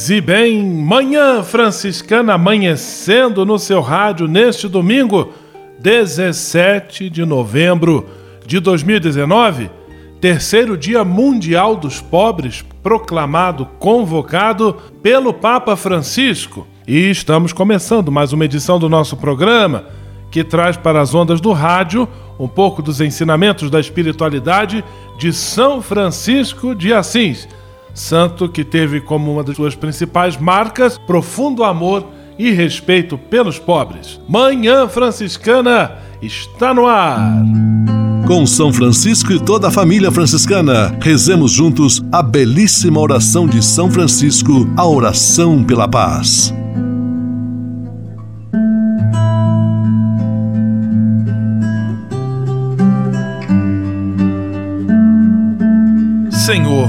Paz e bem, manhã franciscana amanhecendo no seu rádio neste domingo, 17 de novembro de 2019, terceiro dia mundial dos pobres, proclamado, convocado pelo Papa Francisco. E estamos começando mais uma edição do nosso programa que traz para as ondas do rádio um pouco dos ensinamentos da espiritualidade de São Francisco de Assis santo que teve como uma das suas principais marcas profundo amor e respeito pelos pobres. Manhã Franciscana está no ar. Com São Francisco e toda a família franciscana, rezemos juntos a belíssima oração de São Francisco, a oração pela paz. Senhor,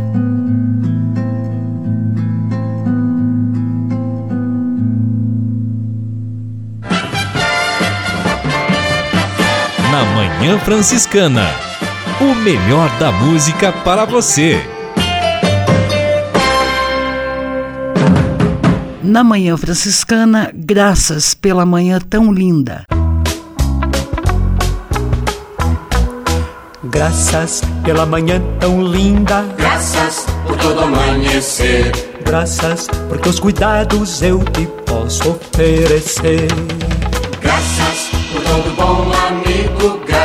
Na Manhã Franciscana. O melhor da música para você. Na Manhã Franciscana, graças pela manhã tão linda. Graças pela manhã tão linda. Graças por todo amanhecer. Graças porque os cuidados eu te posso oferecer. Graças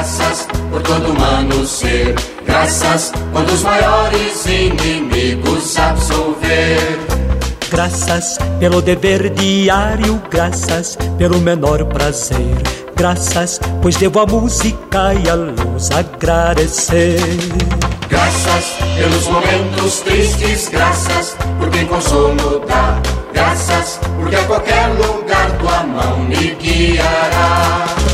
graças por todo humano ser. Graças quando os maiores inimigos absolver. Graças pelo dever diário, graças pelo menor prazer. Graças, pois devo a música e a luz agradecer. Graças pelos momentos tristes, graças por quem consumo dá. Graças porque a qualquer lugar tua mão me guiará.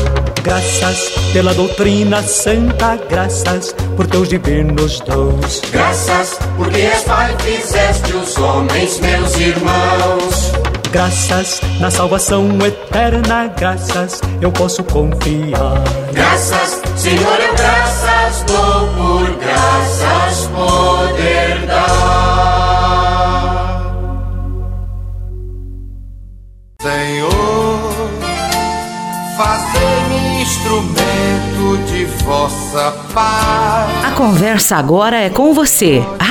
Graças pela doutrina santa, graças por teus divinos dons. Graças porque és Pai, fizeste os homens meus irmãos. Graças na salvação eterna, graças eu posso confiar. Graças, Senhor, eu graças dou por graças poder de vossa paz. A conversa agora é com você,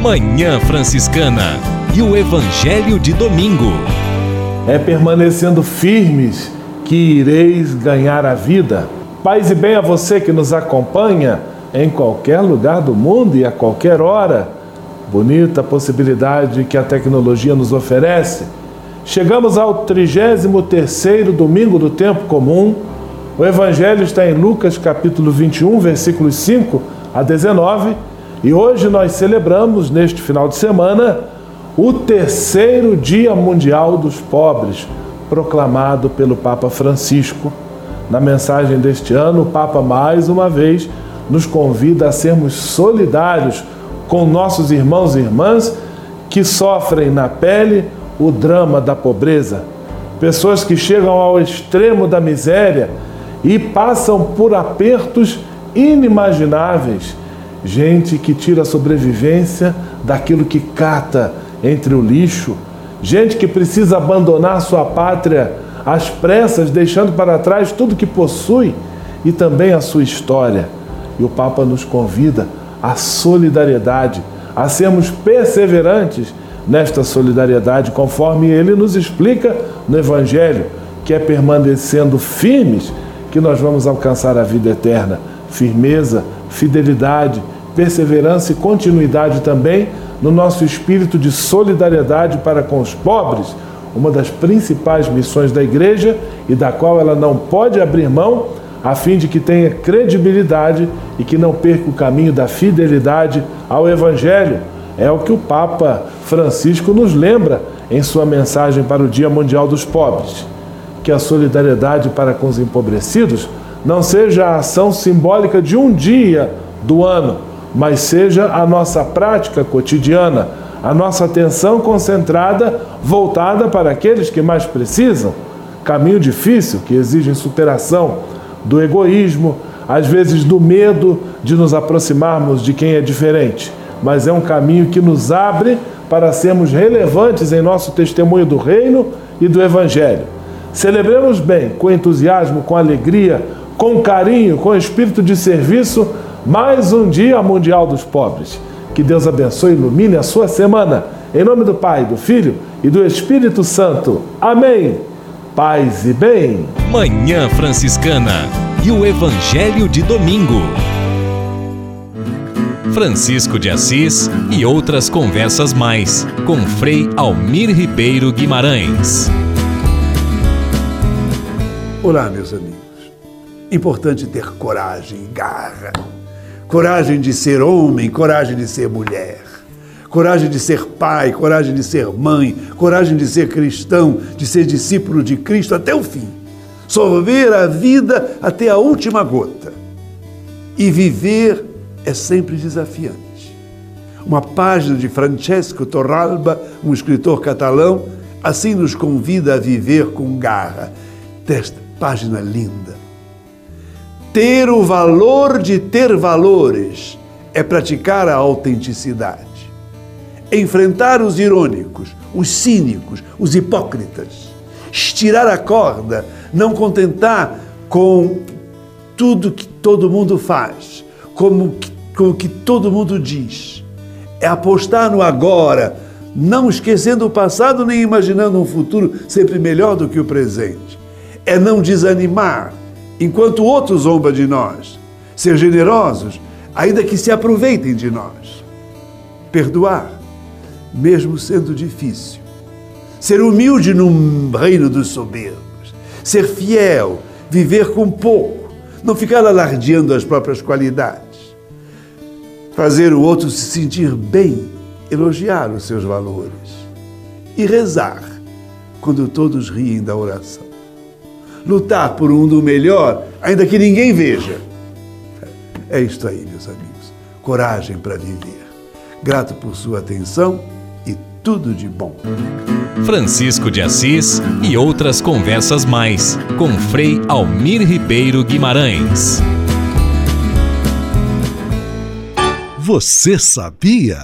Manhã Franciscana e o Evangelho de Domingo. É permanecendo firmes que ireis ganhar a vida. Paz e bem a você que nos acompanha em qualquer lugar do mundo e a qualquer hora. Bonita possibilidade que a tecnologia nos oferece Chegamos ao 33º domingo do tempo comum. O evangelho está em Lucas capítulo 21, versículos 5 a 19, e hoje nós celebramos neste final de semana o terceiro Dia Mundial dos Pobres, proclamado pelo Papa Francisco. Na mensagem deste ano, o Papa mais uma vez nos convida a sermos solidários com nossos irmãos e irmãs que sofrem na pele o drama da pobreza, pessoas que chegam ao extremo da miséria e passam por apertos inimagináveis, gente que tira a sobrevivência daquilo que cata entre o lixo, gente que precisa abandonar sua pátria às pressas, deixando para trás tudo que possui e também a sua história. E o Papa nos convida à solidariedade, a sermos perseverantes nesta solidariedade, conforme ele nos explica no Evangelho, que é permanecendo firmes que nós vamos alcançar a vida eterna. Firmeza, fidelidade, perseverança e continuidade também no nosso espírito de solidariedade para com os pobres, uma das principais missões da igreja e da qual ela não pode abrir mão, a fim de que tenha credibilidade e que não perca o caminho da fidelidade ao Evangelho é o que o Papa Francisco nos lembra em sua mensagem para o Dia Mundial dos Pobres. Que a solidariedade para com os empobrecidos não seja a ação simbólica de um dia do ano, mas seja a nossa prática cotidiana, a nossa atenção concentrada voltada para aqueles que mais precisam. Caminho difícil que exige superação do egoísmo, às vezes do medo de nos aproximarmos de quem é diferente mas é um caminho que nos abre para sermos relevantes em nosso testemunho do Reino e do Evangelho. Celebremos bem, com entusiasmo, com alegria, com carinho, com espírito de serviço, mais um Dia Mundial dos Pobres. Que Deus abençoe e ilumine a sua semana. Em nome do Pai, do Filho e do Espírito Santo. Amém. Paz e bem. Manhã Franciscana e o Evangelho de Domingo. Francisco de Assis e outras conversas mais com Frei Almir Ribeiro Guimarães. Olá, meus amigos. Importante ter coragem e garra. Coragem de ser homem, coragem de ser mulher. Coragem de ser pai, coragem de ser mãe, coragem de ser cristão, de ser discípulo de Cristo até o fim. Sorver a vida até a última gota. E viver é sempre desafiante. Uma página de Francesco Torralba, um escritor catalão, assim nos convida a viver com garra. Desta página linda. Ter o valor de ter valores é praticar a autenticidade. Enfrentar os irônicos, os cínicos, os hipócritas. Estirar a corda, não contentar com tudo que todo mundo faz, como que com o que todo mundo diz. É apostar no agora, não esquecendo o passado nem imaginando um futuro sempre melhor do que o presente. É não desanimar enquanto outros zombam de nós. Ser generosos, ainda que se aproveitem de nós. Perdoar, mesmo sendo difícil. Ser humilde no reino dos soberbos. Ser fiel, viver com pouco, não ficar alardeando as próprias qualidades fazer o outro se sentir bem, elogiar os seus valores e rezar quando todos riem da oração. Lutar por um mundo melhor, ainda que ninguém veja. É isto aí, meus amigos. Coragem para viver. Grato por sua atenção e tudo de bom. Francisco de Assis e outras conversas mais com Frei Almir Ribeiro Guimarães. Você sabia?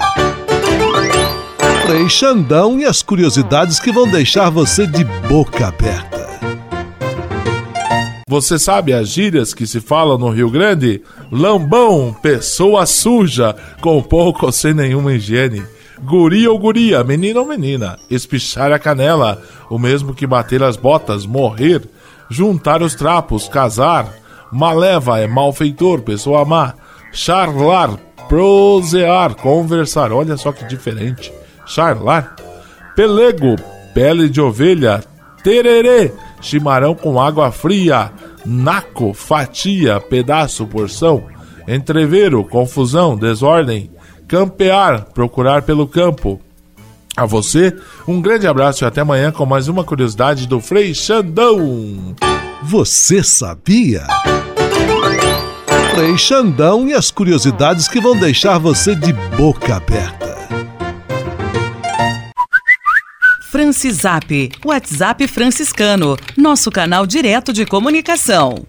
Frei Xandão e as curiosidades que vão deixar você de boca aberta. Você sabe as gírias que se falam no Rio Grande? Lambão, pessoa suja, com pouco ou sem nenhuma higiene. Guri ou guria, menino ou menina, espichar a canela, o mesmo que bater as botas, morrer, juntar os trapos, casar, maleva é malfeitor, pessoa má, charlar, prosear, conversar. Olha só que diferente. Charlar. Pelego, pele de ovelha, tererê, chimarrão com água fria, naco, fatia, pedaço, porção, entreveiro, confusão, desordem, campear, procurar pelo campo. A você, um grande abraço e até amanhã com mais uma curiosidade do Frei Xandão. Você sabia? Frei Xandão e as curiosidades que vão deixar você de boca aberta. Francisap, WhatsApp franciscano, nosso canal direto de comunicação.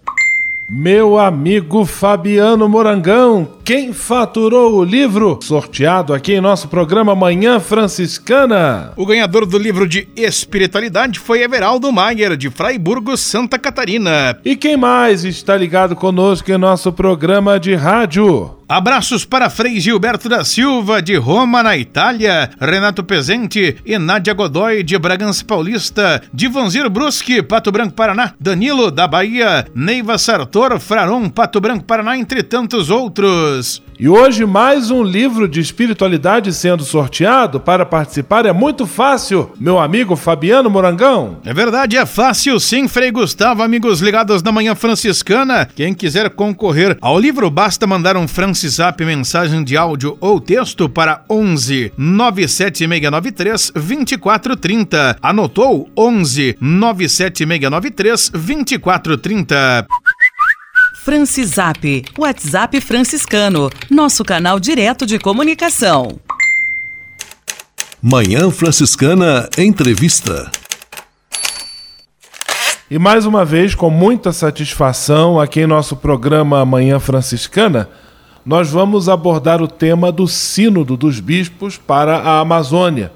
Meu amigo Fabiano Morangão, quem faturou o livro sorteado aqui em nosso programa Manhã Franciscana? O ganhador do livro de espiritualidade foi Everaldo Maier, de Fraiburgo, Santa Catarina. E quem mais está ligado conosco em nosso programa de rádio? Abraços para Frei Gilberto da Silva, de Roma, na Itália, Renato Pezente e Nádia Godoy, de Bragança Paulista, Divanzir Brusque, Pato Branco, Paraná, Danilo, da Bahia, Neiva Sartor, Fraron, Pato Branco, Paraná, entre tantos outros. E hoje mais um livro de espiritualidade sendo sorteado. Para participar é muito fácil, meu amigo Fabiano Morangão. É verdade, é fácil sim, Frei Gustavo, amigos ligados na Manhã Franciscana. Quem quiser concorrer ao livro, basta mandar um Francisap mensagem de áudio ou texto para 11 97693 2430. Anotou? 11 97693 2430. Francisap, WhatsApp franciscano, nosso canal direto de comunicação. Manhã Franciscana Entrevista. E mais uma vez, com muita satisfação, aqui em nosso programa Manhã Franciscana, nós vamos abordar o tema do Sínodo dos Bispos para a Amazônia.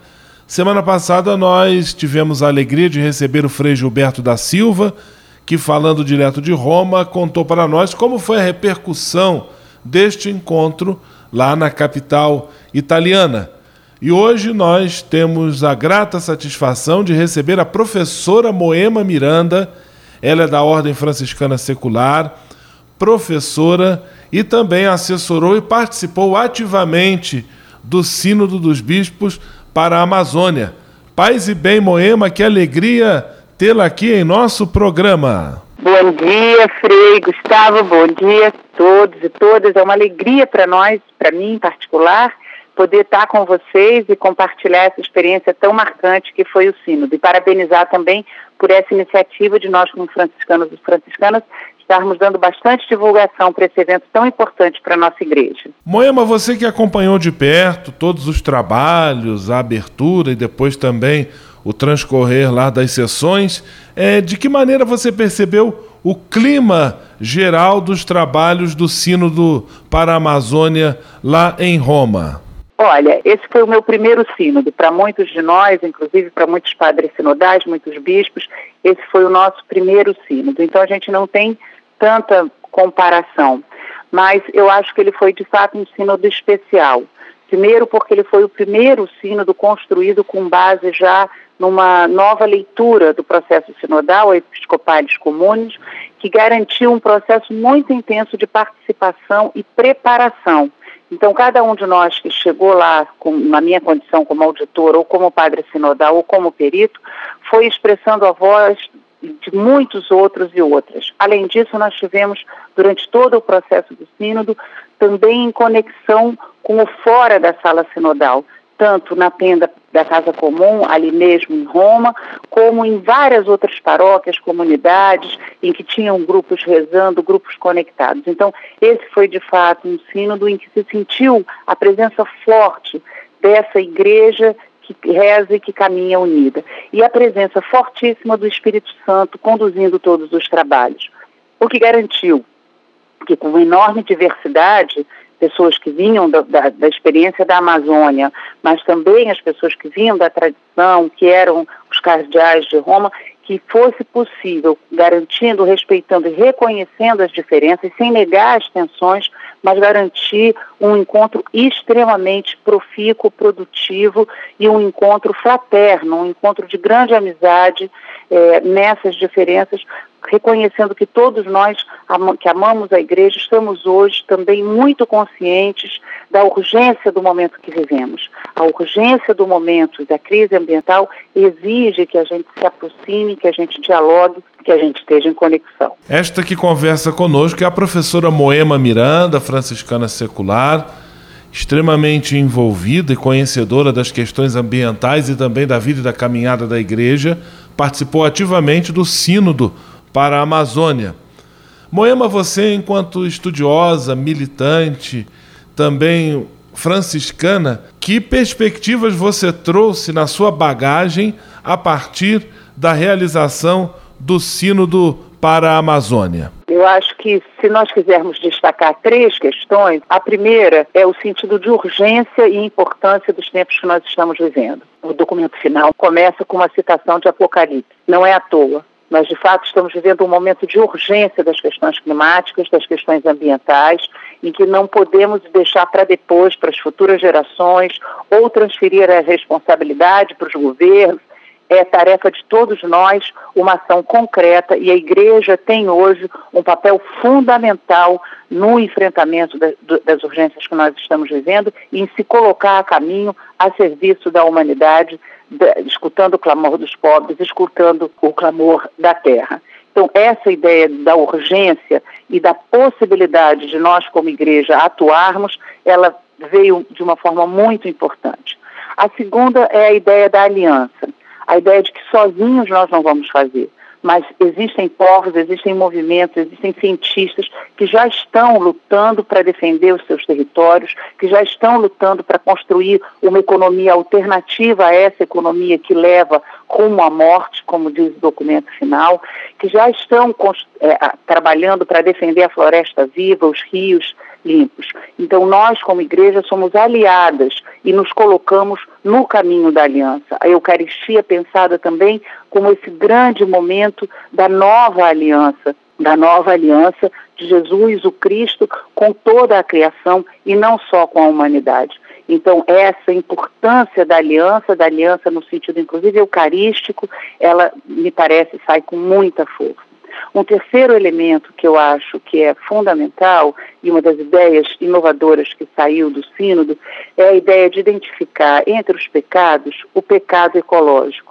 Semana passada nós tivemos a alegria de receber o Frei Gilberto da Silva, que, falando direto de Roma, contou para nós como foi a repercussão deste encontro lá na capital italiana. E hoje nós temos a grata satisfação de receber a professora Moema Miranda, ela é da Ordem Franciscana Secular, professora e também assessorou e participou ativamente do Sínodo dos Bispos para a Amazônia. Paz e bem, Moema, que alegria tê-la aqui em nosso programa. Bom dia, Frei Gustavo, bom dia a todos e todas. É uma alegria para nós, para mim em particular, poder estar com vocês e compartilhar essa experiência tão marcante que foi o Sínodo. E parabenizar também por essa iniciativa de nós, como franciscanos e franciscanas, estarmos dando bastante divulgação para esse evento tão importante para a nossa igreja. Moema, você que acompanhou de perto todos os trabalhos, a abertura e depois também o transcorrer lá das sessões, é, de que maneira você percebeu o clima geral dos trabalhos do Sínodo para a Amazônia lá em Roma? Olha, esse foi o meu primeiro sínodo. Para muitos de nós, inclusive para muitos padres sinodais, muitos bispos, esse foi o nosso primeiro sínodo. Então a gente não tem tanta comparação. Mas eu acho que ele foi de fato um sínodo especial. Primeiro, porque ele foi o primeiro sínodo construído com base já numa nova leitura do processo sinodal, Episcopales Comunes, que garantiu um processo muito intenso de participação e preparação. Então, cada um de nós que chegou lá, com, na minha condição como auditor, ou como padre sinodal, ou como perito, foi expressando a voz de muitos outros e outras. Além disso, nós tivemos, durante todo o processo do sínodo, também em conexão com o fora da sala sinodal, tanto na tenda da Casa Comum, ali mesmo em Roma, como em várias outras paróquias, comunidades, em que tinham grupos rezando, grupos conectados. Então, esse foi de fato um sínodo em que se sentiu a presença forte dessa igreja que reza e que caminha unida. E a presença fortíssima do Espírito Santo conduzindo todos os trabalhos. O que garantiu que, com uma enorme diversidade, pessoas que vinham da, da, da, experiência da Amazônia, mas também as pessoas que vinham da tradição, que eram os cardeais de Roma, que fosse possível, garantindo, respeitando e reconhecendo as diferenças, sem negar as tensões, mas garantir um encontro extremamente profícuo, produtivo e um encontro fraterno, um encontro de grande amizade é, nessas diferenças, reconhecendo que todos nós que amamos a igreja estamos hoje também muito conscientes da urgência do momento que vivemos. A urgência do momento da crise ambiental exige que a gente se aproxime, que a gente dialogue, que a gente esteja em conexão. Esta que conversa conosco é a professora Moema Miranda, franciscana secular, extremamente envolvida e conhecedora das questões ambientais e também da vida e da caminhada da igreja, participou ativamente do Sínodo para a Amazônia. Moema, você, enquanto estudiosa, militante, também franciscana, que perspectivas você trouxe na sua bagagem a partir da realização do Sínodo para a Amazônia? Eu acho que se nós quisermos destacar três questões, a primeira é o sentido de urgência e importância dos tempos que nós estamos vivendo. O documento final começa com uma citação de Apocalipse. Não é à toa. Nós, de fato, estamos vivendo um momento de urgência das questões climáticas, das questões ambientais, em que não podemos deixar para depois, para as futuras gerações, ou transferir a responsabilidade para os governos. É tarefa de todos nós uma ação concreta e a igreja tem hoje um papel fundamental no enfrentamento das urgências que nós estamos vivendo e em se colocar a caminho a serviço da humanidade escutando o clamor dos pobres, escutando o clamor da terra. Então, essa ideia da urgência e da possibilidade de nós, como igreja, atuarmos, ela veio de uma forma muito importante. A segunda é a ideia da aliança, a ideia de que sozinhos nós não vamos fazer mas existem povos, existem movimentos, existem cientistas que já estão lutando para defender os seus territórios, que já estão lutando para construir uma economia alternativa a essa economia que leva rumo à morte, como diz o documento final, que já estão é, trabalhando para defender a floresta viva, os rios, limpos. Então, nós, como igreja, somos aliadas e nos colocamos no caminho da aliança. A Eucaristia pensada também como esse grande momento da nova aliança, da nova aliança de Jesus, o Cristo, com toda a criação e não só com a humanidade. Então, essa importância da aliança, da aliança no sentido inclusive eucarístico, ela me parece sai com muita força. Um terceiro elemento que eu acho que é fundamental e uma das ideias inovadoras que saiu do Sínodo é a ideia de identificar entre os pecados o pecado ecológico.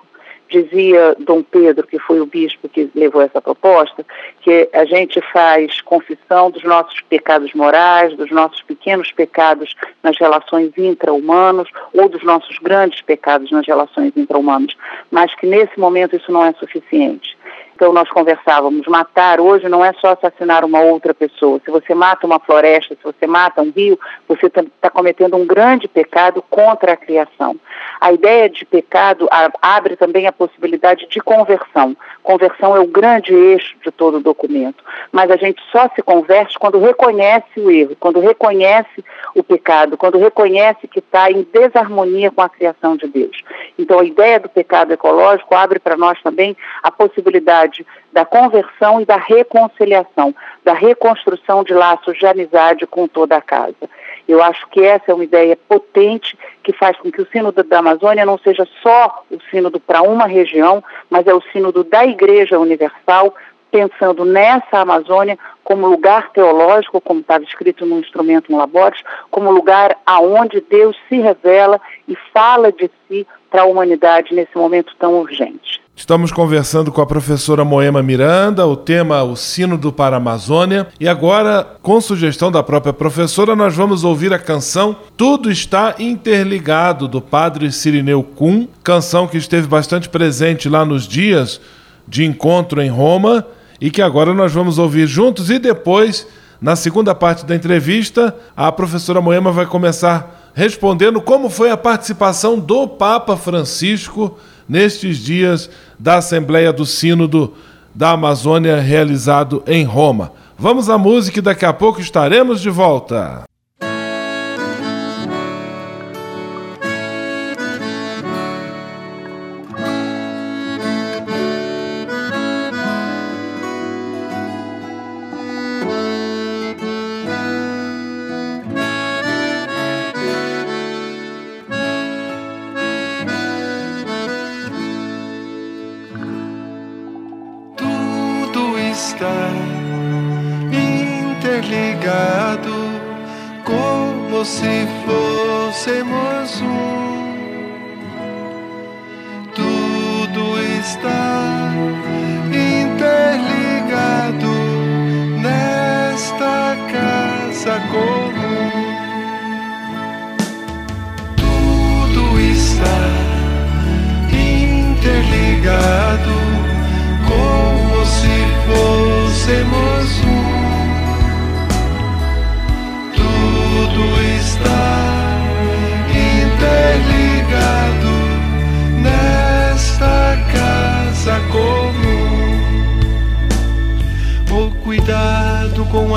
Dizia Dom Pedro, que foi o bispo que levou essa proposta, que a gente faz confissão dos nossos pecados morais, dos nossos pequenos pecados nas relações intra-humanas ou dos nossos grandes pecados nas relações intra-humanas, mas que nesse momento isso não é suficiente então nós conversávamos, matar hoje não é só assassinar uma outra pessoa. Se você mata uma floresta, se você mata um rio, você está tá cometendo um grande pecado contra a criação. A ideia de pecado abre também a possibilidade de conversão. Conversão é o grande eixo de todo o documento. Mas a gente só se converte quando reconhece o erro, quando reconhece o pecado, quando reconhece que está em desarmonia com a criação de Deus. Então a ideia do pecado ecológico abre para nós também a possibilidade possibilidade da conversão e da reconciliação, da reconstrução de laços de amizade com toda a casa. Eu acho que essa é uma ideia potente que faz com que o sínodo da Amazônia não seja só o sínodo para uma região, mas é o sínodo da Igreja Universal, pensando nessa Amazônia como lugar teológico, como estava escrito no instrumento Labores, como lugar aonde Deus se revela e fala de si para a humanidade nesse momento tão urgente. Estamos conversando com a professora Moema Miranda, o tema o Sínodo para a Amazônia. E agora, com sugestão da própria professora, nós vamos ouvir a canção Tudo Está Interligado, do padre Sirineu Kuhn, canção que esteve bastante presente lá nos dias de encontro em Roma e que agora nós vamos ouvir juntos e depois, na segunda parte da entrevista, a professora Moema vai começar respondendo como foi a participação do Papa Francisco nestes dias da Assembleia do Sínodo da Amazônia realizado em Roma. Vamos à música e daqui a pouco estaremos de volta.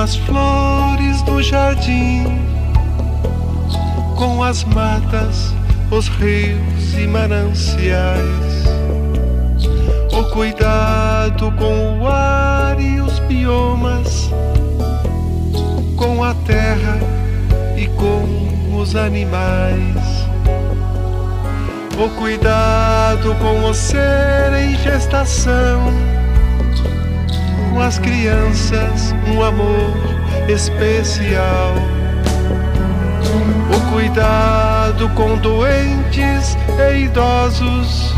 As flores do jardim, com as matas, os rios e mananciais. O cuidado com o ar e os biomas, com a terra e com os animais. O cuidado com o ser em gestação, com as crianças, um amor especial. O cuidado com doentes e idosos,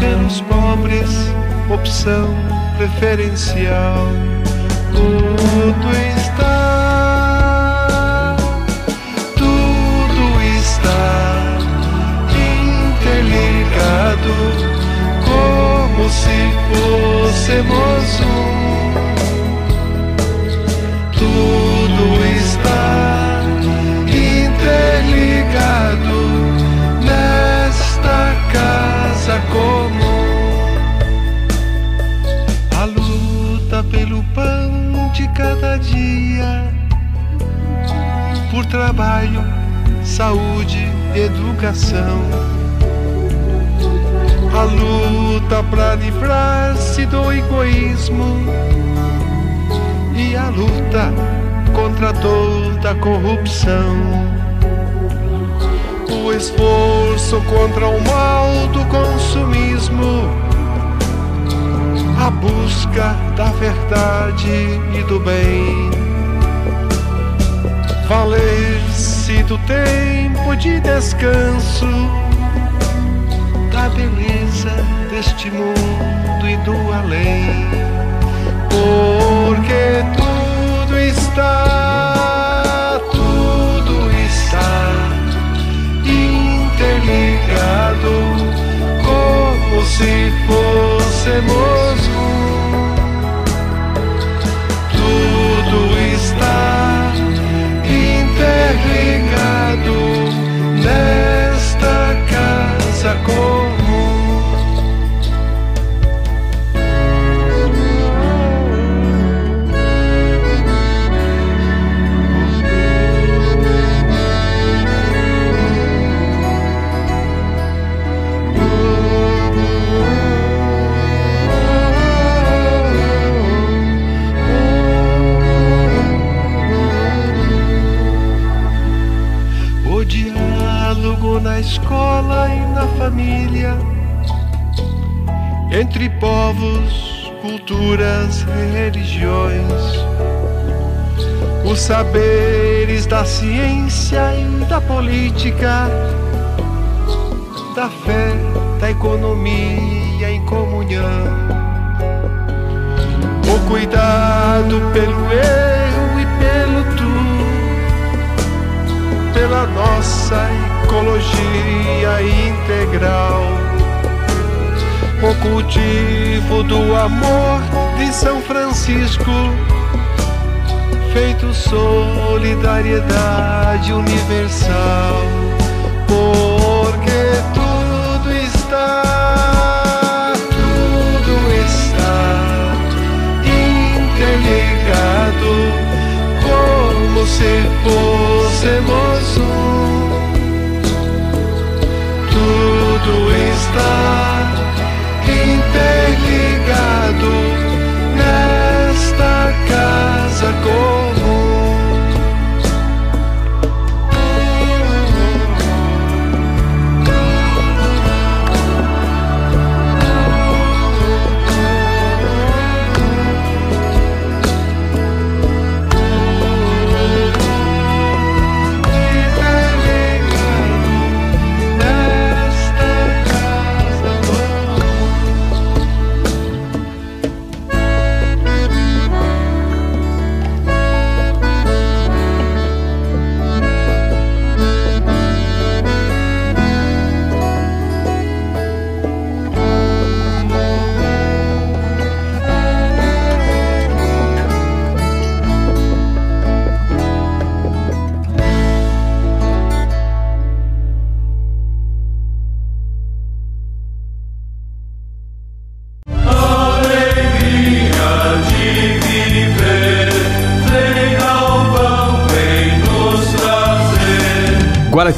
pelos pobres, opção preferencial. Tudo está tudo está interligado se fôssemos um. Tudo está interligado nesta casa comum. A luta pelo pão de cada dia, por trabalho, saúde, educação. A luta para livrar-se do egoísmo e a luta contra toda corrupção. O esforço contra o mal do consumismo, a busca da verdade e do bem. Valer-se do tempo de descanso, beleza deste mundo e do além. Porque tudo está, tudo está interligado, como se fôssemos um. Tudo está interligado nesta casa comum. Escola e na família, entre povos, culturas religiões, os saberes da ciência e da política, da fé, da economia em comunhão. O cuidado pelo erro e pelo tu. Pela nossa ecologia integral. O cultivo do amor de São Francisco, feito solidariedade universal. Porque tudo está, tudo está interligado como se fôssemos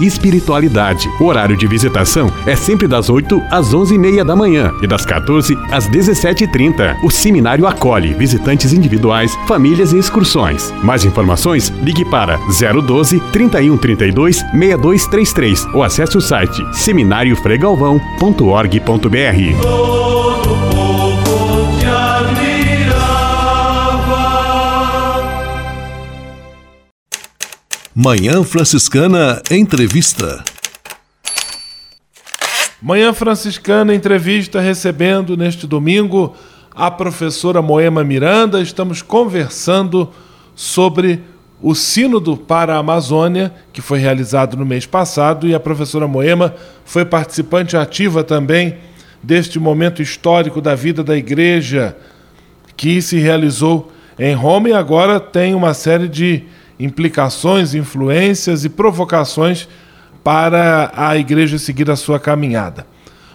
e espiritualidade. O horário de visitação é sempre das 8 às 11h30 da manhã e das 14 às 17h30. O seminário acolhe visitantes individuais, famílias e excursões. Mais informações, ligue para 012 3132 6233 ou acesse o site seminariofregalvão.org.br. Manhã Franciscana Entrevista. Manhã Franciscana Entrevista recebendo neste domingo a professora Moema Miranda. Estamos conversando sobre o Sínodo para a Amazônia, que foi realizado no mês passado, e a professora Moema foi participante ativa também deste momento histórico da vida da igreja que se realizou em Roma e agora tem uma série de implicações, influências e provocações para a igreja seguir a sua caminhada.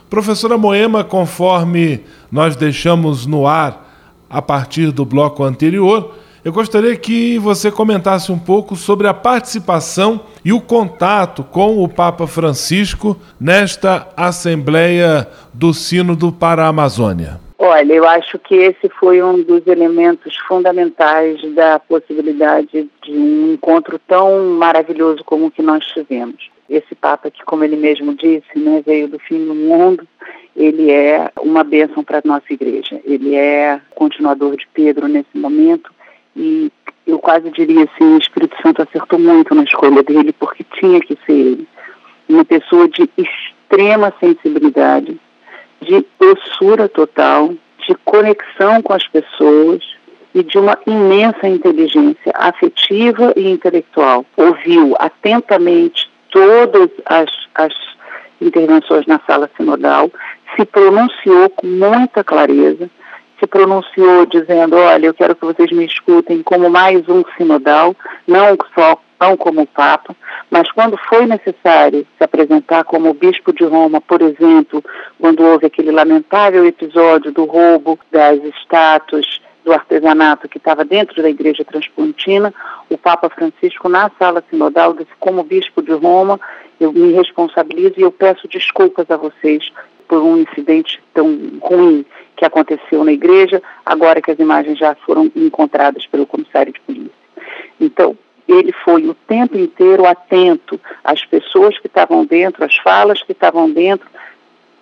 Professora Moema, conforme nós deixamos no ar a partir do bloco anterior, eu gostaria que você comentasse um pouco sobre a participação e o contato com o Papa Francisco nesta Assembleia do Sínodo para a Amazônia. Olha, eu acho que esse foi um dos elementos fundamentais da possibilidade de um encontro tão maravilhoso como o que nós tivemos. Esse Papa que, como ele mesmo disse, né, veio do fim do mundo, ele é uma bênção para a nossa igreja. Ele é continuador de Pedro nesse momento e eu quase diria assim, o Espírito Santo acertou muito na escolha dele, porque tinha que ser ele. Uma pessoa de extrema sensibilidade, de doçura total, de conexão com as pessoas e de uma imensa inteligência afetiva e intelectual. Ouviu atentamente todas as, as intervenções na sala sinodal, se pronunciou com muita clareza, se pronunciou dizendo, olha, eu quero que vocês me escutem como mais um sinodal, não só não como Papa, mas quando foi necessário se apresentar como Bispo de Roma, por exemplo, quando houve aquele lamentável episódio do roubo das estátuas do artesanato que estava dentro da Igreja Transpontina, o Papa Francisco, na sala sinodal, disse: como Bispo de Roma, eu me responsabilizo e eu peço desculpas a vocês por um incidente tão ruim que aconteceu na igreja, agora que as imagens já foram encontradas pelo comissário de polícia. Então, ele foi o tempo inteiro atento às pessoas que estavam dentro, às falas que estavam dentro,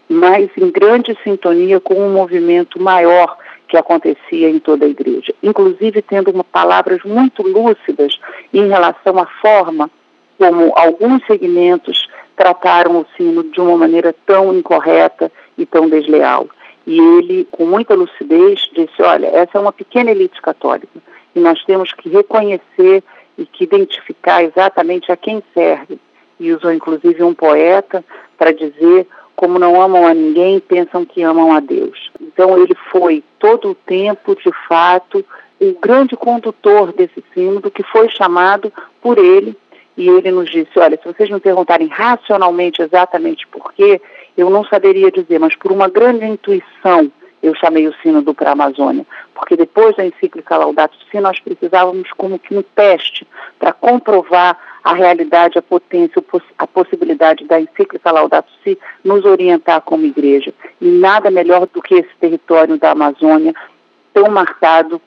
mas em grande sintonia com um movimento maior que acontecia em toda a igreja, inclusive tendo uma, palavras muito lúcidas em relação à forma como alguns segmentos trataram o sino de uma maneira tão incorreta e tão desleal. E ele, com muita lucidez, disse: olha, essa é uma pequena elite católica e nós temos que reconhecer e que identificar exatamente a quem serve. E usou inclusive um poeta para dizer como não amam a ninguém, pensam que amam a Deus. Então ele foi todo o tempo, de fato, o grande condutor desse sínodo que foi chamado por ele e ele nos disse, olha, se vocês me perguntarem racionalmente exatamente por quê, eu não saberia dizer, mas por uma grande intuição eu chamei o sínodo para a Amazônia, porque depois da encíclica Laudato Si nós precisávamos como que um teste para comprovar a realidade, a potência, a possibilidade da encíclica Laudato Si nos orientar como igreja. E nada melhor do que esse território da Amazônia tão marcado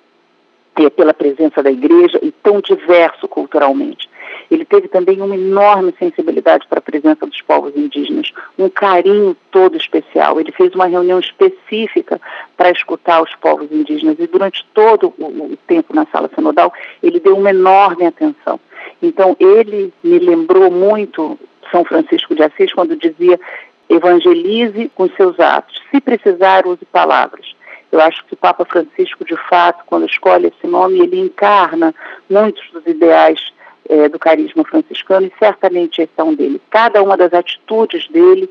eh, pela presença da igreja e tão diverso culturalmente. Ele teve também uma enorme sensibilidade para a presença dos povos indígenas, um carinho todo especial. Ele fez uma reunião específica para escutar os povos indígenas e durante todo o, tempo na sala sinodal ele deu uma enorme atenção. Então ele me lembrou muito São Francisco de Assis quando dizia evangelize com seus atos, se precisar use palavras. Eu acho que o Papa Francisco, de fato, quando escolhe esse nome, ele encarna muitos dos ideais é, do carisma franciscano e certamente esse é um dele. Cada uma das atitudes dele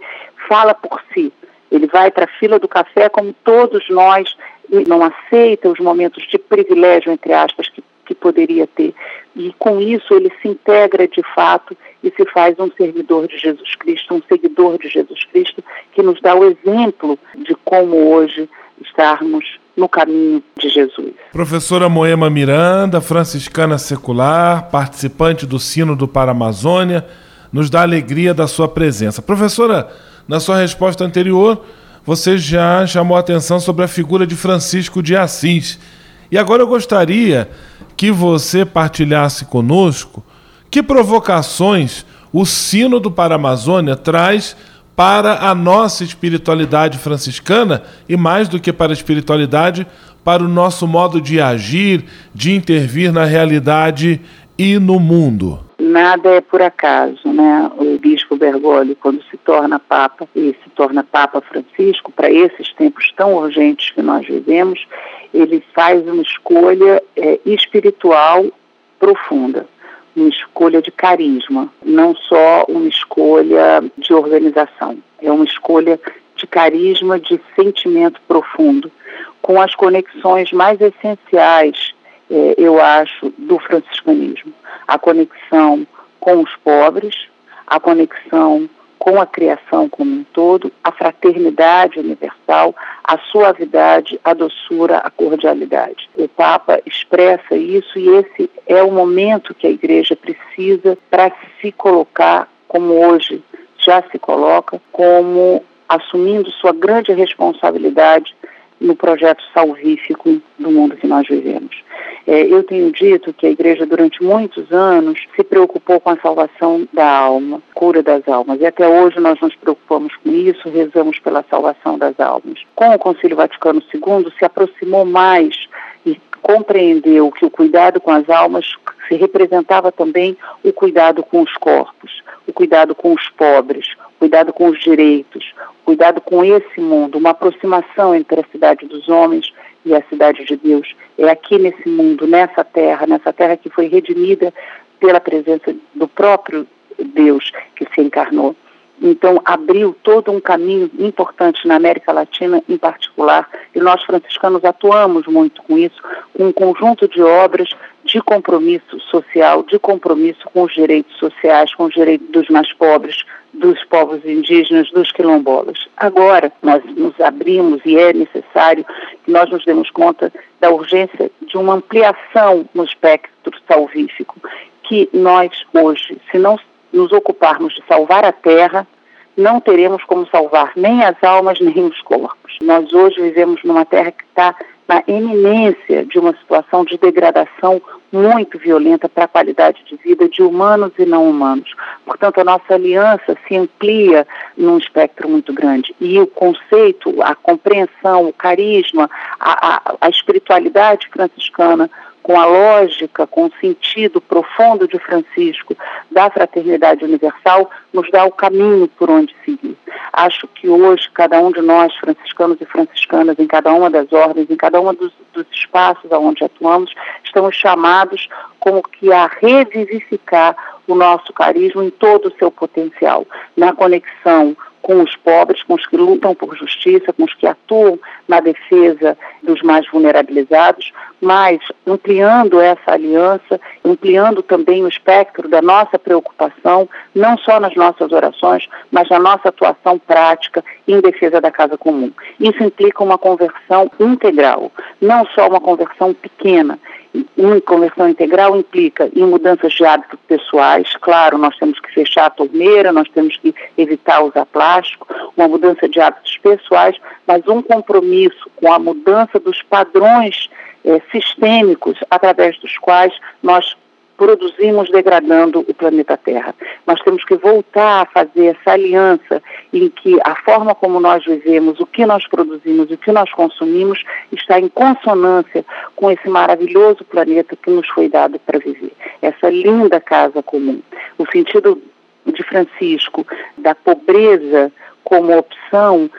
fala por si. Ele vai para a fila do café como todos nós e não aceita os momentos de privilégio, entre aspas, que, que poderia ter. E com isso ele se integra de fato e se faz um servidor de Jesus Cristo, um seguidor de Jesus Cristo, que nos dá o exemplo de como hoje estarmos no caminho de Jesus. Professora Moema Miranda, franciscana secular, participante do Sino do Paramazônia, nos dá alegria da sua presença. Professora, na sua resposta anterior, você já chamou a atenção sobre a figura de Francisco de Assis. E agora eu gostaria que você partilhasse conosco que provocações o Sino do Paramazônia traz para a nossa espiritualidade franciscana e mais do que para a espiritualidade, para o nosso modo de agir, de intervir na realidade e no mundo nada é por acaso, né? O bispo Bergoglio, quando se torna papa e se torna papa Francisco, para esses tempos tão urgentes que nós vivemos, ele faz uma escolha é, espiritual profunda, uma escolha de carisma, não só uma escolha de organização, é uma escolha de carisma, de sentimento profundo, com as conexões mais essenciais, é, eu acho, do franciscanismo. A conexão com os pobres, a conexão com a criação como um todo, a fraternidade universal, a suavidade, a doçura, a cordialidade. O Papa expressa isso e esse é o momento que a Igreja precisa para se colocar, como hoje já se coloca, como assumindo sua grande responsabilidade no projeto salvífico do mundo que nós vivemos. É, eu tenho dito que a igreja, durante muitos anos, se preocupou com a salvação da alma, cura das almas. E até hoje nós nos preocupamos com isso, rezamos pela salvação das almas. Com o Concílio Vaticano II, se aproximou mais e compreendeu que o cuidado com as almas se representava também o cuidado com os corpos, o cuidado com os pobres, cuidado com os direitos, cuidado com esse mundo, uma aproximação entre a cidade dos homens e a cidade de Deus. É aqui nesse mundo, nessa terra, nessa terra que foi redimida pela presença do próprio Deus que se encarnou. Então, abriu todo um caminho importante na América Latina, em particular, e nós franciscanos atuamos muito com isso, com um conjunto de obras de compromisso social, de compromisso com os direitos sociais, com os direitos dos mais pobres, dos povos indígenas, dos quilombolas. Agora, nós nos abrimos e é necessário que nós nos demos conta da urgência de uma ampliação no espectro salvífico, que nós hoje, se não nos ocuparmos de salvar a terra, não teremos como salvar nem as almas nem os corpos. Nós hoje vivemos numa terra que está na eminência de uma situação de degradação muito violenta para a qualidade de vida de humanos e não humanos. Portanto, a nossa aliança se amplia num espectro muito grande. E o conceito, a compreensão, o carisma, a, a, a espiritualidade franciscana com a lógica, com o sentido profundo de Francisco da fraternidade universal, nos dá o caminho por onde seguir. Acho que hoje, cada um de nós, franciscanos e franciscanas, em cada uma das ordens, em cada um dos, dos espaços onde atuamos, estamos chamados como que a revivificar o nosso carisma em todo o seu potencial, na conexão com os pobres, com os que lutam por justiça, com os que atuam na defesa dos mais vulnerabilizados, mas ampliando essa aliança, ampliando também o espectro da nossa preocupação, não só nas nossas orações, mas na nossa atuação prática em defesa da casa comum. Isso implica uma conversão integral, não só uma conversão pequena uma conversão integral implica em mudanças de hábitos pessoais, claro, nós temos que fechar a torneira, nós temos que evitar usar plástico, uma mudança de hábitos pessoais, mas um compromisso com a mudança dos padrões eh, sistêmicos através dos quais nós produzimos degradando o planeta Terra. Nós temos que voltar a fazer essa aliança em que a forma como nós vivemos, o que nós produzimos, o que nós consumimos está em consonância com esse maravilhoso planeta que nos foi dado para viver. Essa linda casa comum. O sentido de Francisco da pobreza como opção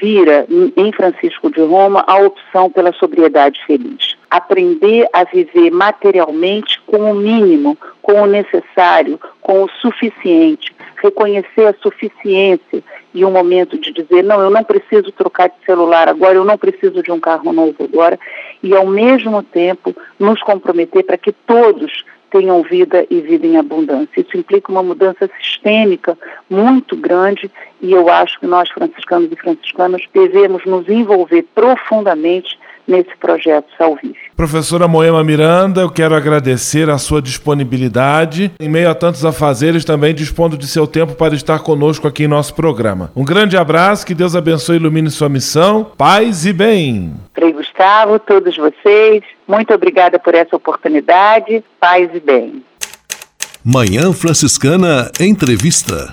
vira em Francisco de Roma a opção pela sobriedade feliz. Aprender a viver materialmente com o mínimo, com o necessário, com o suficiente, reconhecer a suficiência e um momento de dizer, não, eu não preciso trocar de celular agora, eu não preciso de um carro novo agora, e ao mesmo tempo nos comprometer para que todos tenham vida e vida em abundância. Isso implica uma mudança sistêmica muito grande e eu acho que nós, franciscanos e franciscanas, devemos nos envolver profundamente nesse projeto Salvive. Professora Moema Miranda, eu quero agradecer a sua disponibilidade. Em meio a tantos afazeres, também dispondo de seu tempo para estar conosco aqui em nosso programa. Um grande abraço, que Deus abençoe e ilumine sua missão. Paz e bem. Frei Gustavo, todos vocês, muito obrigada por essa oportunidade. Paz e bem. Manhã Franciscana Entrevista.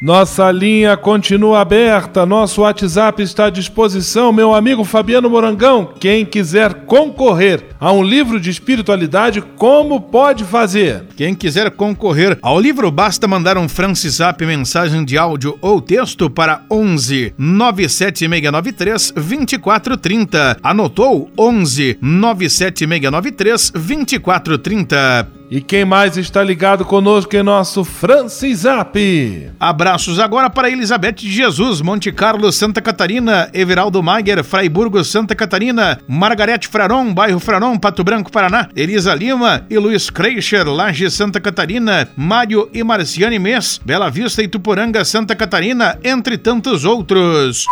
Nossa linha continua aberta, nosso WhatsApp está à disposição, meu amigo Fabiano Morangão. Quem quiser concorrer a um livro de espiritualidade, como pode fazer? Quem quiser concorrer ao livro, basta mandar um Francisap mensagem de áudio ou texto para 11 97693 2430. Anotou? 11 97693 2430. E quem mais está ligado conosco é nosso Francisap. Abraços agora para Elizabeth de Jesus, Monte Carlo, Santa Catarina, Everaldo Mager, Fraiburgo, Santa Catarina, Margarete Fraron, bairro Fraron, Pato Branco, Paraná, Elisa Lima e Luiz Kreicher, Laje, Santa Catarina, Mário e Marciane Mês, Bela Vista e Tuporanga, Santa Catarina, entre tantos outros.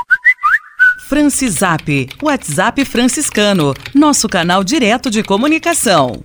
Francisap, WhatsApp franciscano, nosso canal direto de comunicação.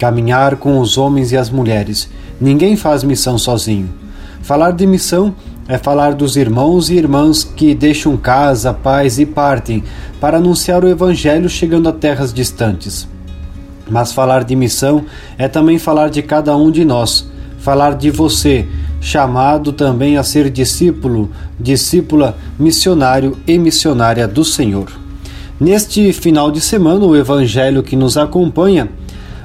caminhar com os homens e as mulheres. Ninguém faz missão sozinho. Falar de missão é falar dos irmãos e irmãs que deixam casa, pais e partem para anunciar o Evangelho chegando a terras distantes. Mas falar de missão é também falar de cada um de nós, falar de você, chamado também a ser discípulo, discípula, missionário e missionária do Senhor. Neste final de semana, o Evangelho que nos acompanha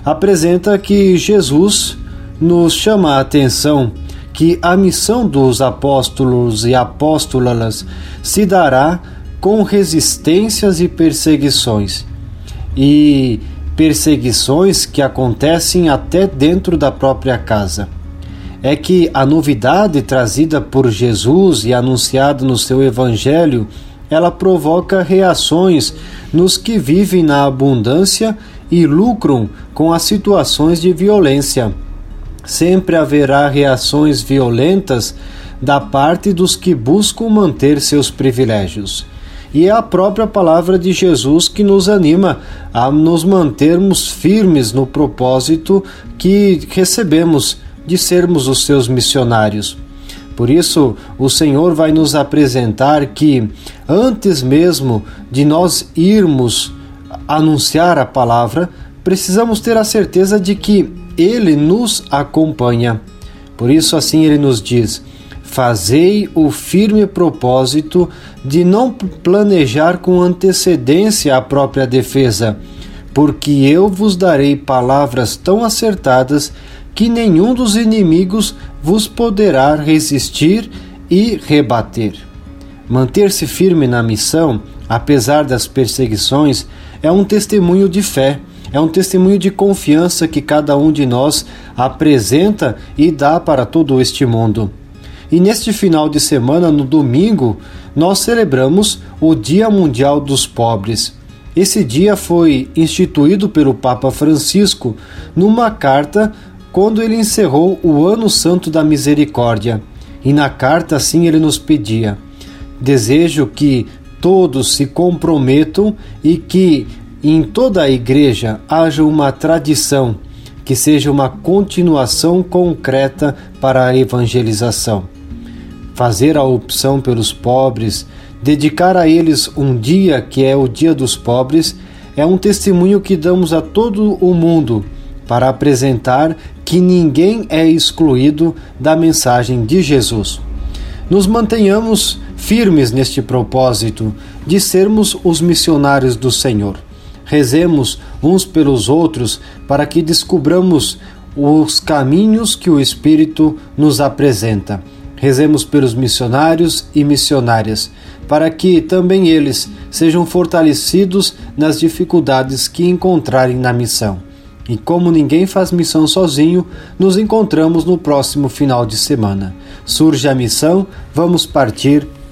apresenta que Jesus nos chama a atenção que a missão dos apóstolos e apóstolas se dará com resistências e perseguições. E perseguições que acontecem até dentro da própria casa. É que a novidade trazida por Jesus e anunciada no seu evangelho, ela provoca reações nos que vivem na abundância e lucram com as situações de violência. Sempre haverá reações violentas da parte dos que buscam manter seus privilégios. E é a própria palavra de Jesus que nos anima a nos mantermos firmes no propósito que recebemos de sermos os seus missionários. Por isso, o Senhor vai nos apresentar que, antes mesmo de nós irmos anunciar a palavra, precisamos ter a certeza de que Ele nos acompanha. Por isso, assim, Ele nos diz: Fazei o firme propósito de não planejar com antecedência a própria defesa, porque eu vos darei palavras tão acertadas que nenhum dos inimigos vos poderá resistir e rebater. Manter-se firme na missão, apesar das perseguições, é um testemunho de fé, é um testemunho de confiança que cada um de nós apresenta e dá para todo este mundo. E neste final de semana, no domingo, nós celebramos o Dia Mundial dos Pobres. Esse dia foi instituído pelo Papa Francisco numa carta quando ele encerrou o Ano Santo da Misericórdia. E na carta, assim, ele nos pedia: Desejo que todos se comprometam e que em toda a igreja haja uma tradição que seja uma continuação concreta para a evangelização. Fazer a opção pelos pobres, dedicar a eles um dia que é o Dia dos Pobres, é um testemunho que damos a todo o mundo para apresentar que ninguém é excluído da mensagem de Jesus. Nos mantenhamos firmes neste propósito de sermos os missionários do Senhor. Rezemos uns pelos outros para que descubramos os caminhos que o Espírito nos apresenta. Rezemos pelos missionários e missionárias, para que também eles sejam fortalecidos nas dificuldades que encontrarem na missão. E como ninguém faz missão sozinho, nos encontramos no próximo final de semana. Surge a missão, vamos partir,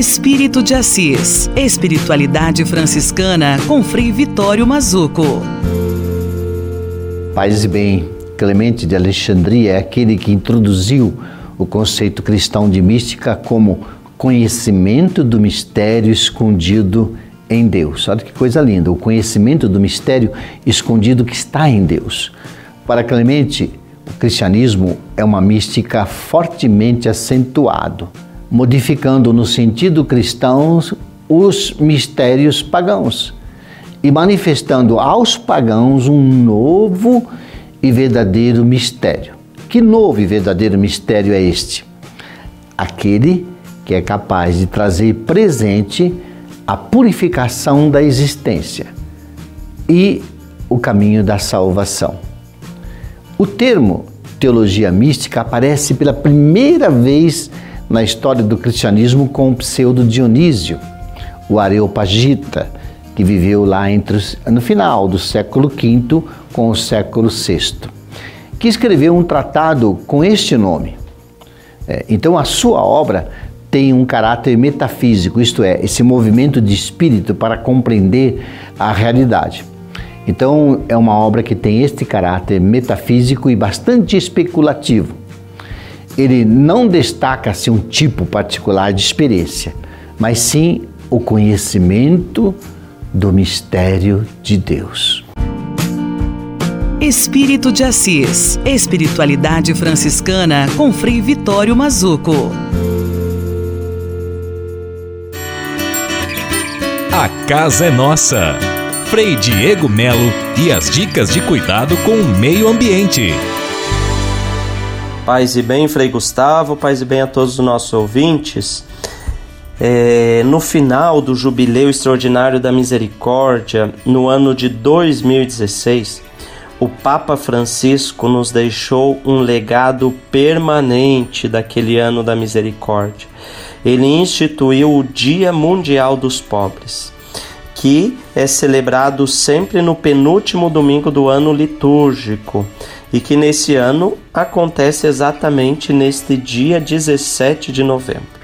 Espírito de Assis. Espiritualidade franciscana com Frei Vitório Mazuco. Paz e bem, Clemente de Alexandria é aquele que introduziu o conceito cristão de mística como conhecimento do mistério escondido em Deus. Olha que coisa linda, o conhecimento do mistério escondido que está em Deus. Para Clemente, o cristianismo é uma mística fortemente acentuado modificando no sentido cristão os mistérios pagãos e manifestando aos pagãos um novo e verdadeiro mistério. Que novo e verdadeiro mistério é este? Aquele que é capaz de trazer presente a purificação da existência e o caminho da salvação. O termo teologia mística aparece pela primeira vez na história do cristianismo com o pseudo Dionísio, o Areopagita, que viveu lá entre no final do século V com o século VI, que escreveu um tratado com este nome. É, então a sua obra tem um caráter metafísico, isto é, esse movimento de espírito para compreender a realidade. Então é uma obra que tem este caráter metafísico e bastante especulativo ele não destaca-se um tipo particular de experiência, mas sim o conhecimento do mistério de Deus. Espírito de Assis, Espiritualidade Franciscana com Frei Vitório Mazuco. A casa é nossa. Frei Diego Melo e as dicas de cuidado com o meio ambiente. Paz e bem, Frei Gustavo, paz e bem a todos os nossos ouvintes. É, no final do Jubileu Extraordinário da Misericórdia, no ano de 2016, o Papa Francisco nos deixou um legado permanente daquele ano da misericórdia. Ele instituiu o Dia Mundial dos Pobres, que é celebrado sempre no penúltimo domingo do ano litúrgico e que nesse ano acontece exatamente neste dia 17 de novembro.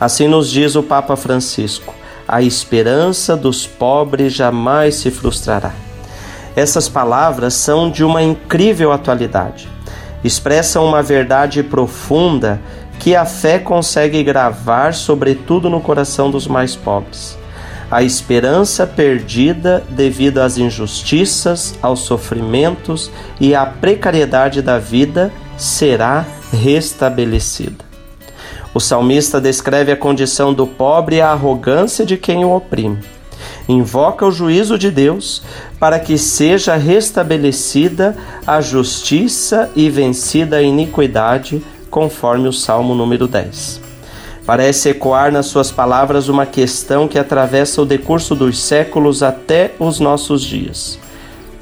Assim nos diz o Papa Francisco: a esperança dos pobres jamais se frustrará. Essas palavras são de uma incrível atualidade. Expressam uma verdade profunda que a fé consegue gravar, sobretudo no coração dos mais pobres. A esperança perdida devido às injustiças, aos sofrimentos e à precariedade da vida será restabelecida. O salmista descreve a condição do pobre e a arrogância de quem o oprime. Invoca o juízo de Deus para que seja restabelecida a justiça e vencida a iniquidade, conforme o Salmo número 10. Parece ecoar nas suas palavras uma questão que atravessa o decurso dos séculos até os nossos dias.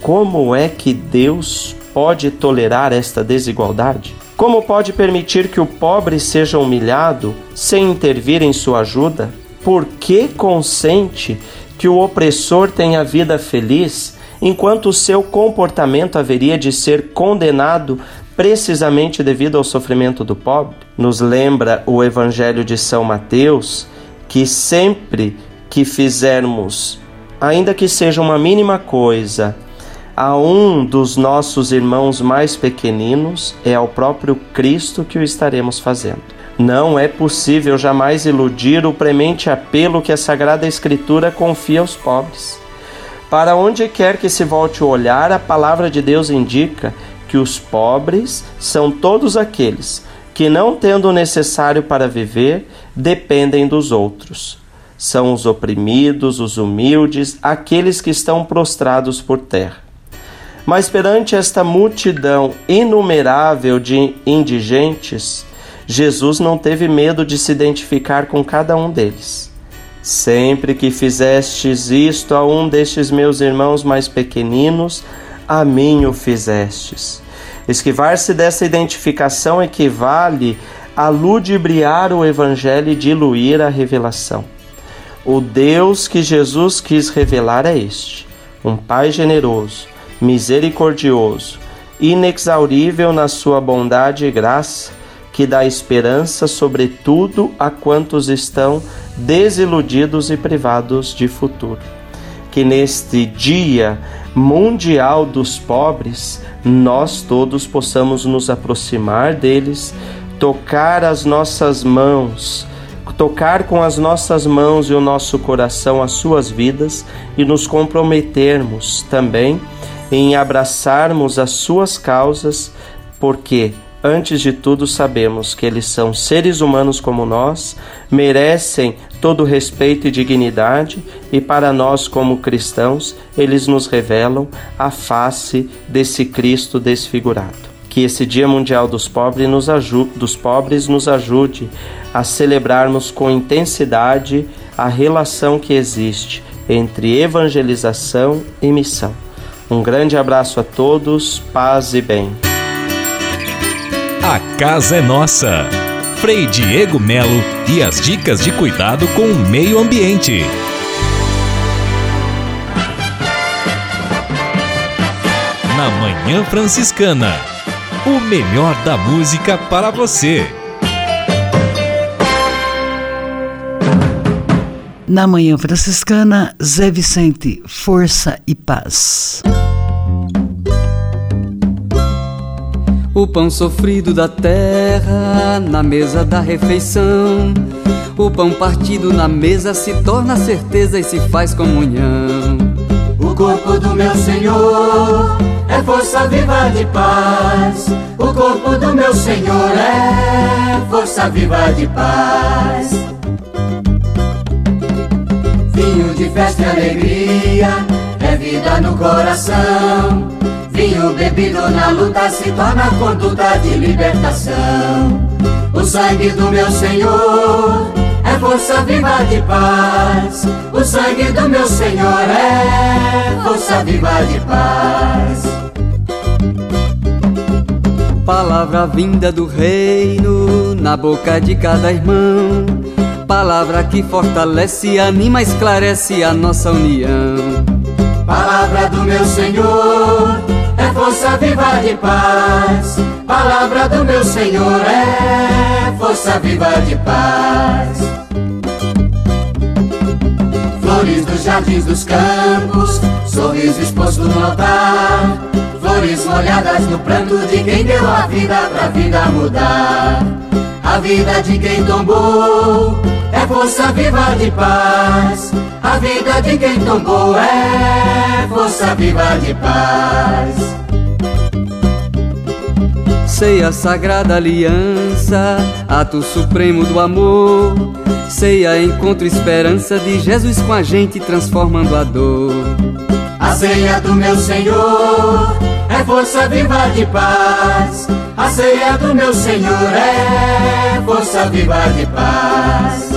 Como é que Deus pode tolerar esta desigualdade? Como pode permitir que o pobre seja humilhado sem intervir em sua ajuda? Por que consente que o opressor tenha vida feliz, enquanto o seu comportamento haveria de ser condenado precisamente devido ao sofrimento do pobre? Nos lembra o Evangelho de São Mateus que sempre que fizermos, ainda que seja uma mínima coisa, a um dos nossos irmãos mais pequeninos, é ao próprio Cristo que o estaremos fazendo. Não é possível jamais iludir o premente apelo que a Sagrada Escritura confia aos pobres. Para onde quer que se volte o olhar, a palavra de Deus indica que os pobres são todos aqueles que, não tendo o necessário para viver, dependem dos outros. São os oprimidos, os humildes, aqueles que estão prostrados por terra. Mas perante esta multidão inumerável de indigentes, Jesus não teve medo de se identificar com cada um deles. Sempre que fizestes isto a um destes meus irmãos mais pequeninos, a mim o fizestes. Esquivar-se dessa identificação equivale a ludibriar o Evangelho e diluir a revelação. O Deus que Jesus quis revelar é este: um Pai generoso, misericordioso, inexaurível na sua bondade e graça, que dá esperança, sobretudo, a quantos estão desiludidos e privados de futuro. Que neste Dia Mundial dos Pobres, nós todos possamos nos aproximar deles, tocar as nossas mãos, tocar com as nossas mãos e o nosso coração as suas vidas e nos comprometermos também em abraçarmos as suas causas, porque Antes de tudo, sabemos que eles são seres humanos como nós, merecem todo respeito e dignidade, e para nós, como cristãos, eles nos revelam a face desse Cristo desfigurado. Que esse Dia Mundial dos Pobres nos ajude, dos pobres nos ajude a celebrarmos com intensidade a relação que existe entre evangelização e missão. Um grande abraço a todos, paz e bem. A casa é nossa. Frei Diego Melo e as dicas de cuidado com o meio ambiente. Na Manhã Franciscana. O melhor da música para você. Na Manhã Franciscana, Zé Vicente, Força e Paz. O pão sofrido da terra na mesa da refeição. O pão partido na mesa se torna certeza e se faz comunhão. O corpo do meu Senhor é força viva de paz. O corpo do meu Senhor é força viva de paz. Vinho de festa e alegria é vida no coração. Vinho bebido na luta se torna conduta de libertação. O sangue do meu Senhor é força viva de paz. O sangue do meu Senhor é força viva de paz. Palavra vinda do reino na boca de cada irmão. Palavra que fortalece, anima, esclarece a nossa união. Palavra do meu Senhor é força viva de paz. Palavra do meu Senhor é força viva de paz. Flores dos jardins dos campos, sorriso exposto no altar. Flores molhadas no pranto de quem deu a vida pra vida mudar. A vida de quem tombou é força viva de paz. A vida de quem tombou é força viva de paz. Ceia sagrada aliança, ato supremo do amor. Ceia encontro esperança de Jesus com a gente transformando a dor. A ceia do meu Senhor é força viva de paz. A ceia do meu Senhor é força viva de paz.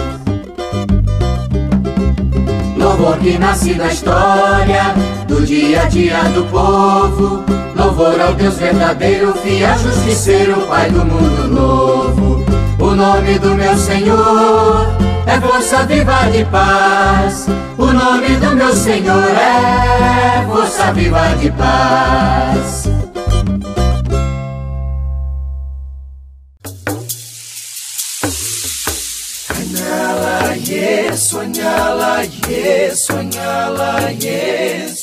Louvor que nasce da história, do dia a dia do povo. Louvor ao Deus verdadeiro, fiel, justiceiro, Pai do mundo novo. O nome do meu Senhor é força viva de paz. O nome do meu Senhor é força viva de paz. Yesu, anyala Yesu, anyala Yesu.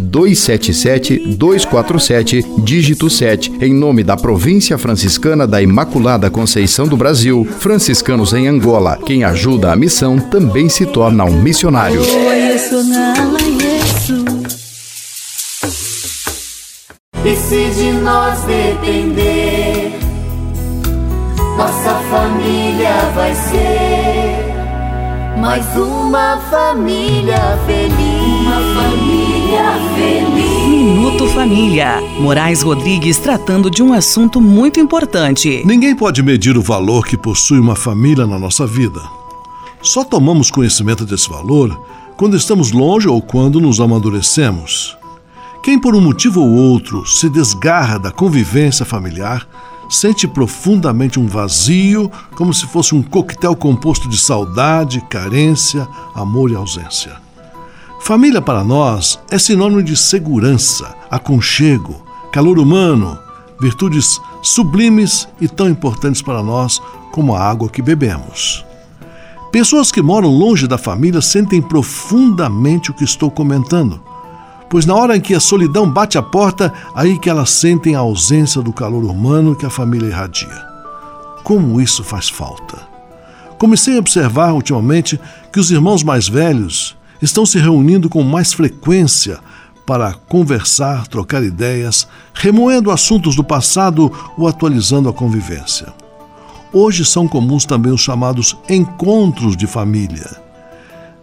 277-247, dígito 7, em nome da Província Franciscana da Imaculada Conceição do Brasil, franciscanos em Angola. Quem ajuda a missão também se torna um missionário. E se de nós depender, nossa família vai ser mais uma família feliz. Uma família feliz. Minuto Família. Moraes Rodrigues tratando de um assunto muito importante. Ninguém pode medir o valor que possui uma família na nossa vida. Só tomamos conhecimento desse valor quando estamos longe ou quando nos amadurecemos. Quem, por um motivo ou outro, se desgarra da convivência familiar, sente profundamente um vazio, como se fosse um coquetel composto de saudade, carência, amor e ausência. Família para nós é sinônimo de segurança, aconchego, calor humano, virtudes sublimes e tão importantes para nós como a água que bebemos. Pessoas que moram longe da família sentem profundamente o que estou comentando, pois na hora em que a solidão bate a porta, aí que elas sentem a ausência do calor humano que a família irradia. Como isso faz falta! Comecei a observar ultimamente que os irmãos mais velhos estão se reunindo com mais frequência para conversar, trocar ideias, remoendo assuntos do passado ou atualizando a convivência. Hoje são comuns também os chamados encontros de família.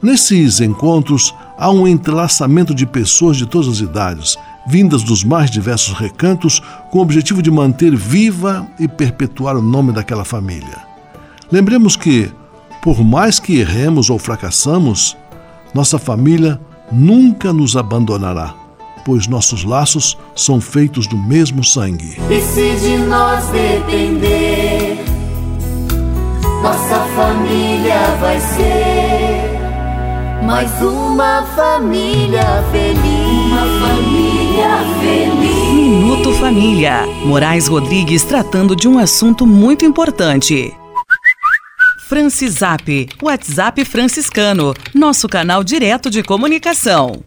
Nesses encontros há um entrelaçamento de pessoas de todas as idades, vindas dos mais diversos recantos, com o objetivo de manter viva e perpetuar o nome daquela família. Lembremos que, por mais que erremos ou fracassamos, nossa família nunca nos abandonará, pois nossos laços são feitos do mesmo sangue. E se de nós depender, nossa família vai ser mais uma família feliz. Uma família feliz. Minuto Família. Moraes Rodrigues tratando de um assunto muito importante. Francisap, WhatsApp franciscano, nosso canal direto de comunicação.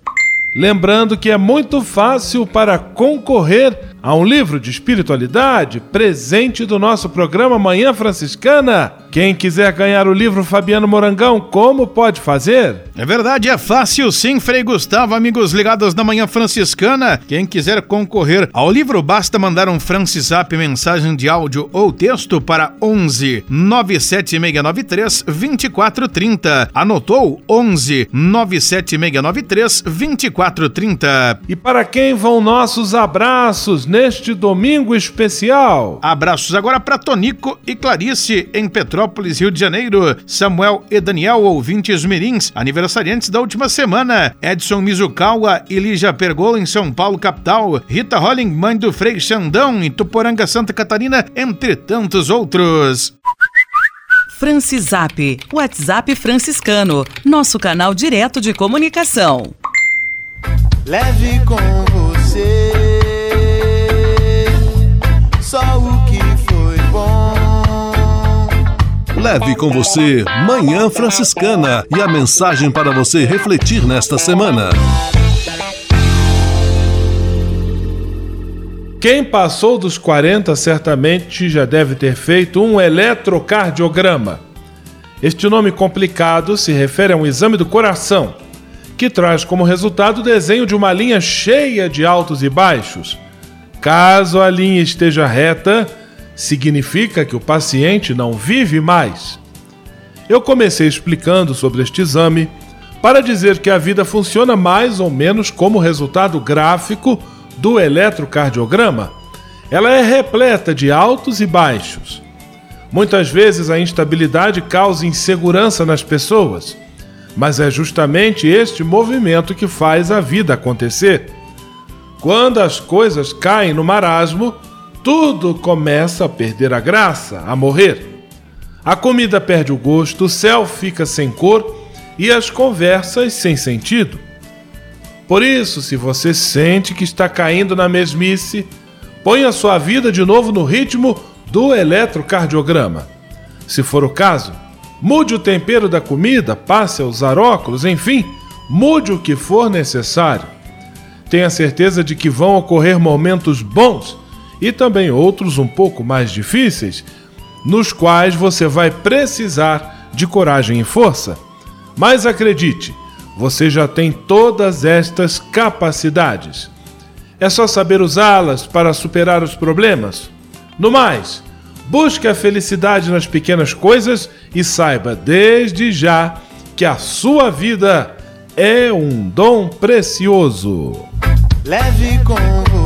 Lembrando que é muito fácil para concorrer a um livro de espiritualidade, presente do nosso programa Manhã Franciscana. Quem quiser ganhar o livro Fabiano Morangão, como pode fazer? É verdade, é fácil sim, Frei Gustavo, amigos ligados na Manhã Franciscana. Quem quiser concorrer ao livro, basta mandar um Francisap mensagem de áudio ou texto para 11 97693 2430. Anotou? 11 97693 2430. E para quem vão nossos abraços neste domingo especial? Abraços agora para Tonico e Clarice em Petrópolis Petrópolis, Rio de Janeiro. Samuel e Daniel, ouvintes mirins, aniversariantes da última semana. Edson Mizukawa e Lígia Pergola, em São Paulo, capital. Rita Holling, mãe do Frei Xandão, em Tuporanga, Santa Catarina, entre tantos outros. Francisap, WhatsApp franciscano, nosso canal direto de comunicação. Leve com Leve com você Manhã Franciscana e a mensagem para você refletir nesta semana. Quem passou dos 40 certamente já deve ter feito um eletrocardiograma. Este nome complicado se refere a um exame do coração que traz como resultado o desenho de uma linha cheia de altos e baixos. Caso a linha esteja reta, significa que o paciente não vive mais. Eu comecei explicando sobre este exame para dizer que a vida funciona mais ou menos como resultado gráfico do eletrocardiograma. Ela é repleta de altos e baixos. Muitas vezes a instabilidade causa insegurança nas pessoas mas é justamente este movimento que faz a vida acontecer. Quando as coisas caem no marasmo, tudo começa a perder a graça, a morrer. A comida perde o gosto, o céu fica sem cor e as conversas sem sentido. Por isso, se você sente que está caindo na mesmice, ponha sua vida de novo no ritmo do eletrocardiograma. Se for o caso, Mude o tempero da comida, passe a usar óculos, enfim, mude o que for necessário. Tenha certeza de que vão ocorrer momentos bons e também outros um pouco mais difíceis, nos quais você vai precisar de coragem e força. Mas acredite, você já tem todas estas capacidades. É só saber usá-las para superar os problemas. No mais, Busque a felicidade nas pequenas coisas e saiba desde já que a sua vida é um dom precioso. Leve com